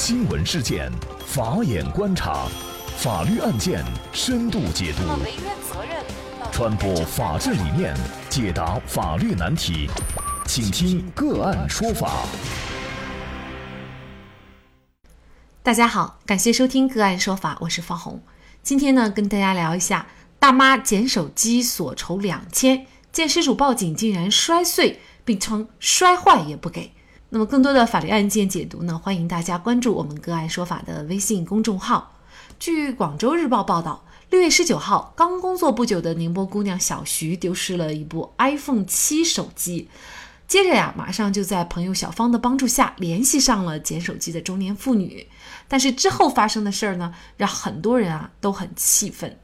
新闻事件，法眼观察，法律案件深度解读，传播法治理念，解答法律难题，请听个案说法。大家好，感谢收听个案说法，我是方红。今天呢，跟大家聊一下，大妈捡手机索筹两千，见失主报警，竟然摔碎，并称摔坏也不给。那么，更多的法律案件解读呢？欢迎大家关注我们“个案说法”的微信公众号。据广州日报报道，六月十九号，刚工作不久的宁波姑娘小徐丢失了一部 iPhone 七手机，接着呀，马上就在朋友小芳的帮助下联系上了捡手机的中年妇女。但是之后发生的事儿呢，让很多人啊都很气愤。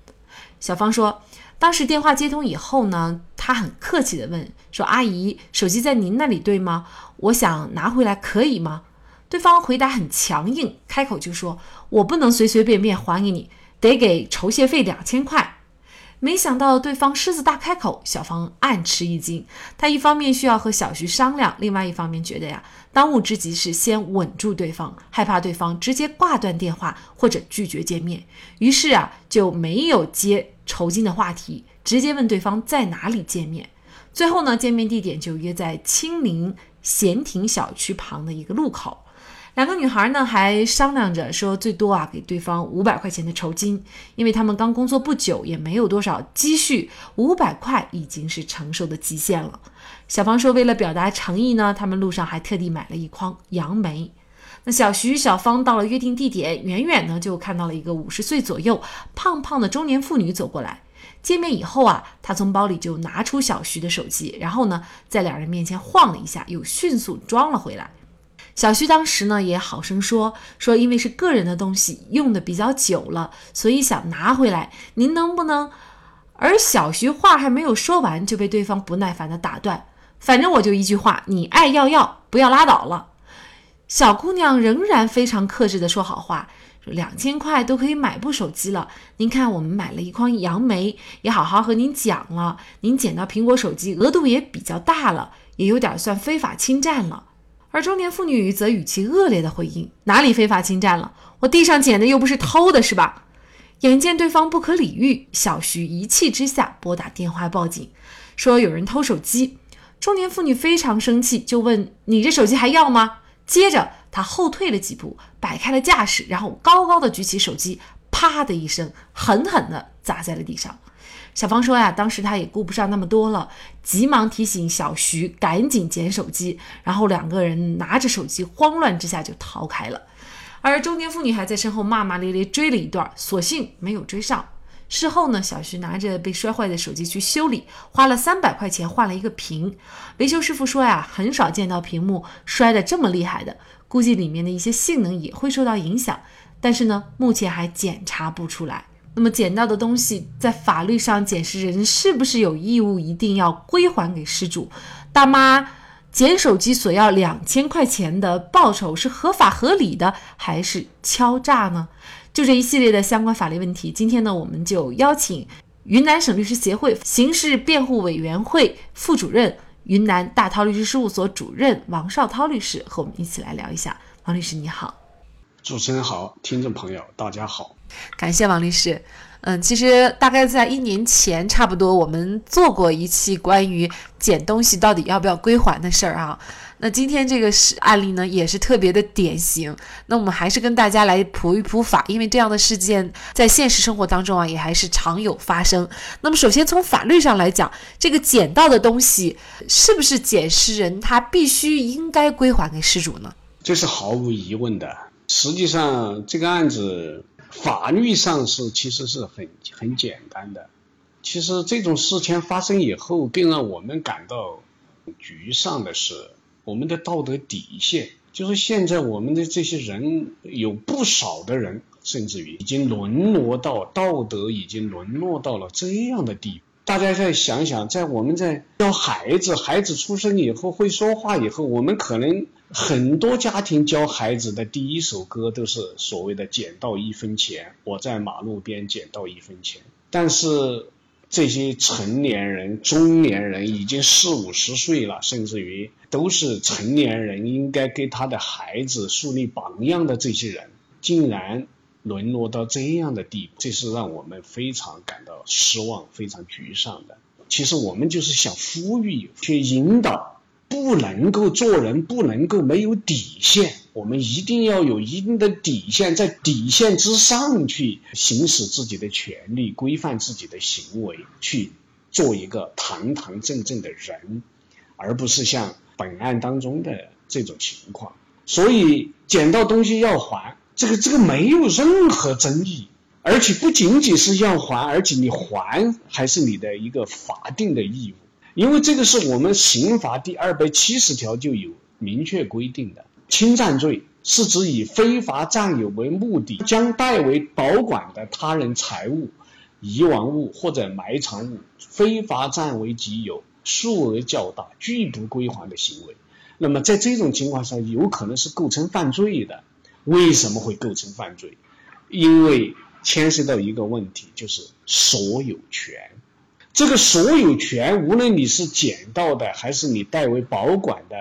小芳说。当时电话接通以后呢，她很客气地问说：“阿姨，手机在您那里对吗？我想拿回来可以吗？”对方回答很强硬，开口就说：“我不能随随便便还给你，得给酬谢费两千块。”没想到对方狮子大开口，小芳暗吃一惊。她一方面需要和小徐商量，另外一方面觉得呀，当务之急是先稳住对方，害怕对方直接挂断电话或者拒绝见面，于是啊就没有接酬金的话题，直接问对方在哪里见面。最后呢，见面地点就约在清明闲庭小区旁的一个路口。两个女孩呢还商量着说，最多啊给对方五百块钱的酬金，因为他们刚工作不久，也没有多少积蓄，五百块已经是承受的极限了。小芳说，为了表达诚意呢，他们路上还特地买了一筐杨梅。那小徐、小芳到了约定地点，远远呢就看到了一个五十岁左右、胖胖的中年妇女走过来。见面以后啊，他从包里就拿出小徐的手机，然后呢在两人面前晃了一下，又迅速装了回来。小徐当时呢也好声说说，因为是个人的东西，用的比较久了，所以想拿回来。您能不能？而小徐话还没有说完，就被对方不耐烦的打断。反正我就一句话，你爱要要，不要拉倒了。小姑娘仍然非常克制的说好话，说两千块都可以买部手机了。您看，我们买了一筐杨梅，也好好和您讲了。您捡到苹果手机，额度也比较大了，也有点算非法侵占了。而中年妇女则语气恶劣的回应：“哪里非法侵占了？我地上捡的又不是偷的，是吧？”眼见对方不可理喻，小徐一气之下拨打电话报警，说有人偷手机。中年妇女非常生气，就问：“你这手机还要吗？”接着他后退了几步，摆开了架势，然后高高的举起手机，啪的一声，狠狠地砸在了地上。小芳说呀，当时她也顾不上那么多了，急忙提醒小徐赶紧捡手机，然后两个人拿着手机，慌乱之下就逃开了。而中年妇女还在身后骂骂咧咧追了一段，所幸没有追上。事后呢，小徐拿着被摔坏的手机去修理，花了三百块钱换了一个屏。维修师傅说呀，很少见到屏幕摔得这么厉害的，估计里面的一些性能也会受到影响，但是呢，目前还检查不出来。那么捡到的东西，在法律上捡拾人是不是有义务一定要归还给失主？大妈捡手机索要两千块钱的报酬是合法合理的，还是敲诈呢？就这一系列的相关法律问题，今天呢，我们就邀请云南省律师协会刑事辩护委员会副主任、云南大韬律师事务所主任王绍涛律师和我们一起来聊一下。王律师你好，主持人好，听众朋友大家好。感谢王律师。嗯，其实大概在一年前，差不多我们做过一期关于捡东西到底要不要归还的事儿啊。那今天这个是案例呢，也是特别的典型。那我们还是跟大家来普一普法，因为这样的事件在现实生活当中啊，也还是常有发生。那么首先从法律上来讲，这个捡到的东西是不是捡尸人他必须应该归还给失主呢？这是毫无疑问的。实际上这个案子。法律上是其实是很很简单的，其实这种事情发生以后，更让我们感到沮丧的是，我们的道德底线，就是现在我们的这些人有不少的人，甚至于已经沦落到道德已经沦落到了这样的地步。大家再想想，在我们在教孩子，孩子出生以后会说话以后，我们可能很多家庭教孩子的第一首歌都是所谓的“捡到一分钱”，我在马路边捡到一分钱。但是这些成年人、中年人已经四五十岁了，甚至于都是成年人，应该给他的孩子树立榜样的这些人，竟然沦落到这样的地步，这是让我们非常感到失望、非常沮丧的。其实我们就是想呼吁、去引导，不能够做人，不能够没有底线。我们一定要有一定的底线，在底线之上去行使自己的权利，规范自己的行为，去做一个堂堂正正的人，而不是像本案当中的这种情况。所以捡到东西要还，这个这个没有任何争议，而且不仅仅是要还，而且你还还是你的一个法定的义务，因为这个是我们刑法第二百七十条就有明确规定的。侵占罪是指以非法占有为目的，将代为保管的他人财物、遗忘物或者埋藏物非法占为己有，数额较大，拒不归还的行为。那么在这种情况下，有可能是构成犯罪的。为什么会构成犯罪？因为牵涉到一个问题，就是所有权。这个所有权，无论你是捡到的，还是你代为保管的。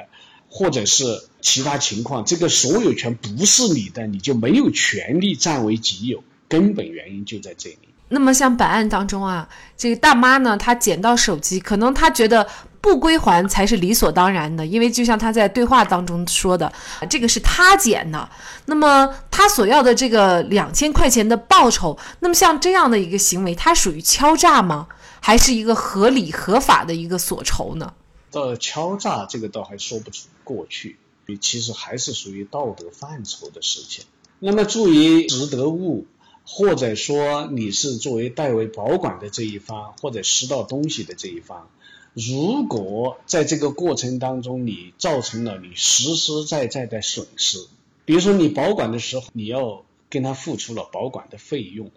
或者是其他情况，这个所有权不是你的，你就没有权利占为己有。根本原因就在这里。那么像本案当中啊，这个大妈呢，她捡到手机，可能她觉得不归还才是理所当然的，因为就像她在对话当中说的，这个是她捡的。那么她所要的这个两千块钱的报酬，那么像这样的一个行为，它属于敲诈吗？还是一个合理合法的一个所筹呢？到敲诈这个倒还说不出过去，其实还是属于道德范畴的事情。那么注意拾得物，或者说你是作为代为保管的这一方，或者拾到东西的这一方，如果在这个过程当中你造成了你实实在在的损失，比如说你保管的时候你要跟他付出了保管的费用，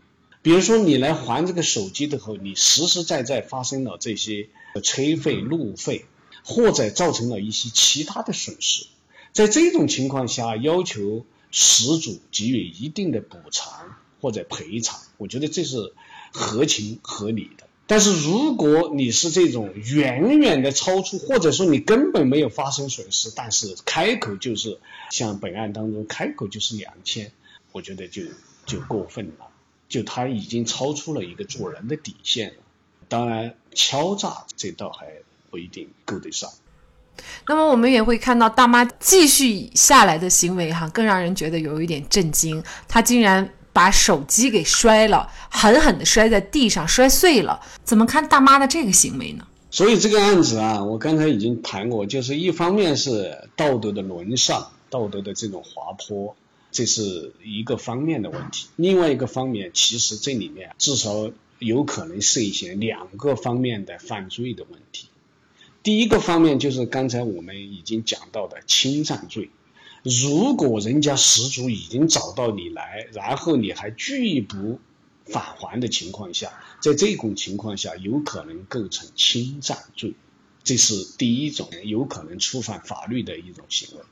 比如说你来还这个手机的时候，你实实在在发生了这些车费路费。或者造成了一些其他的损失，在这种情况下，要求失主给予一定的补偿或者赔偿，我觉得这是合情合理的。但是如果你是这种远远的超出，或者说你根本没有发生损失，但是开口就是像本案当中开口就是两千，我觉得就就过分了，就他已经超出了一个做人的底线了。当然，敲诈这倒还。不一定够得上。那么我们也会看到大妈继续下来的行为，哈，更让人觉得有一点震惊。她竟然把手机给摔了，狠狠地摔在地上，摔碎了。怎么看大妈的这个行为呢？所以这个案子啊，我刚才已经谈过，就是一方面是道德的沦丧，道德的这种滑坡，这是一个方面的问题。另外一个方面，其实这里面至少有可能涉嫌两个方面的犯罪的问题。第一个方面就是刚才我们已经讲到的侵占罪，如果人家失主已经找到你来，然后你还拒不返还的情况下，在这种情况下有可能构成侵占罪，这是第一种有可能触犯法律的一种行为。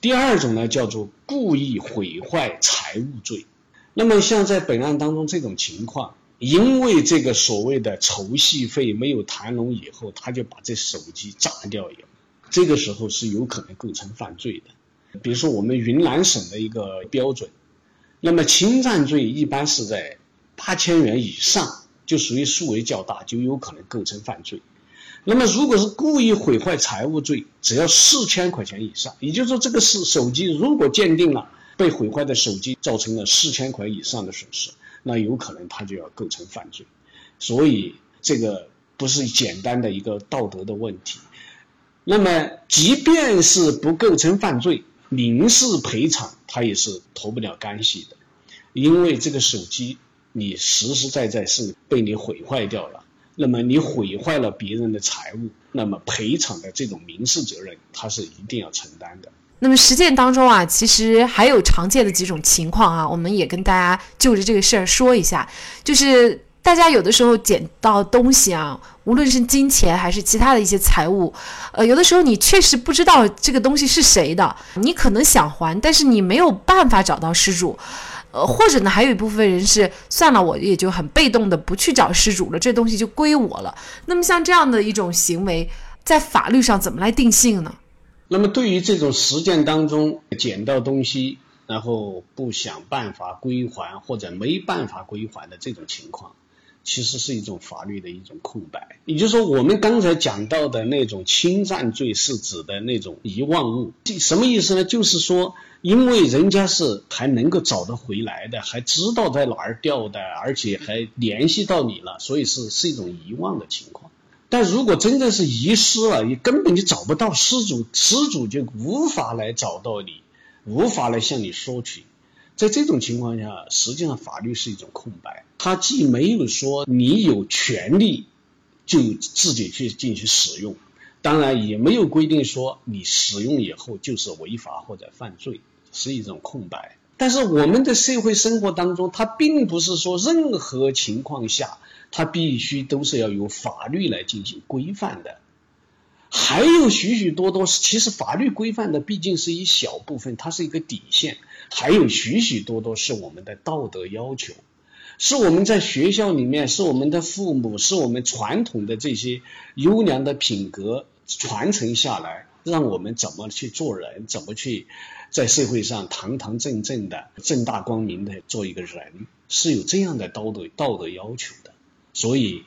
第二种呢叫做故意毁坏财物罪，那么像在本案当中这种情况。因为这个所谓的酬戏费没有谈拢以后，他就把这手机炸掉，以后，这个时候是有可能构成犯罪的。比如说我们云南省的一个标准，那么侵占罪一般是在八千元以上，就属于数额较大，就有可能构成犯罪。那么如果是故意毁坏财物罪，只要四千块钱以上，也就是说这个是手机如果鉴定了被毁坏的手机造成了四千块以上的损失。那有可能他就要构成犯罪，所以这个不是简单的一个道德的问题。那么，即便是不构成犯罪，民事赔偿他也是脱不了干系的，因为这个手机你实实在在是被你毁坏掉了，那么你毁坏了别人的财物，那么赔偿的这种民事责任他是一定要承担的。那么实践当中啊，其实还有常见的几种情况啊，我们也跟大家就着这个事儿说一下。就是大家有的时候捡到东西啊，无论是金钱还是其他的一些财物，呃，有的时候你确实不知道这个东西是谁的，你可能想还，但是你没有办法找到失主。呃，或者呢，还有一部分人是算了，我也就很被动的不去找失主了，这东西就归我了。那么像这样的一种行为，在法律上怎么来定性呢？那么对于这种实践当中捡到东西，然后不想办法归还或者没办法归还的这种情况。其实是一种法律的一种空白，也就是说，我们刚才讲到的那种侵占罪是指的那种遗忘物，什么意思呢？就是说，因为人家是还能够找得回来的，还知道在哪儿掉的，而且还联系到你了，所以是是一种遗忘的情况。但如果真的是遗失了，你根本就找不到失主，失主就无法来找到你，无法来向你索取。在这种情况下，实际上法律是一种空白，它既没有说你有权利就自己去进行使用，当然也没有规定说你使用以后就是违法或者犯罪，是一种空白。但是我们的社会生活当中，它并不是说任何情况下它必须都是要由法律来进行规范的。还有许许多多，其实法律规范的毕竟是一小部分，它是一个底线。还有许许多多是我们的道德要求，是我们在学校里面，是我们的父母，是我们传统的这些优良的品格传承下来，让我们怎么去做人，怎么去在社会上堂堂正正的、正大光明的做一个人，是有这样的道德道德要求的，所以。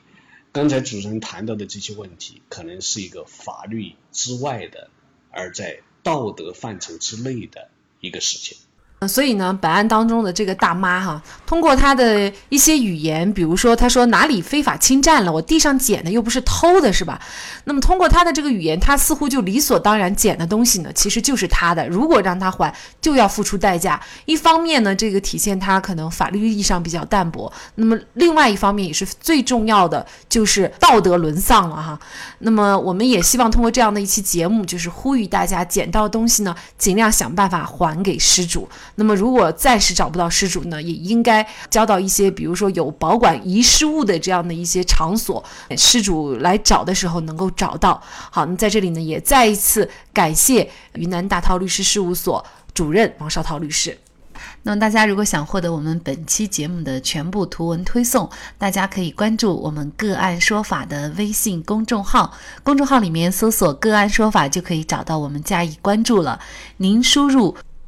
刚才主持人谈到的这些问题，可能是一个法律之外的，而在道德范畴之内的一个事情。所以呢，本案当中的这个大妈哈，通过她的一些语言，比如说她说哪里非法侵占了，我地上捡的又不是偷的，是吧？那么通过她的这个语言，她似乎就理所当然捡的东西呢，其实就是她的。如果让她还，就要付出代价。一方面呢，这个体现她可能法律意义上比较淡薄；那么另外一方面也是最重要的，就是道德沦丧了哈。那么我们也希望通过这样的一期节目，就是呼吁大家捡到东西呢，尽量想办法还给失主。那么，如果暂时找不到失主呢，也应该交到一些，比如说有保管遗失物的这样的一些场所，失主来找的时候能够找到。好，那在这里呢，也再一次感谢云南大韬律师事务所主任王绍涛律师。那么，大家如果想获得我们本期节目的全部图文推送，大家可以关注我们“个案说法”的微信公众号，公众号里面搜索“个案说法”就可以找到我们加以关注了。您输入。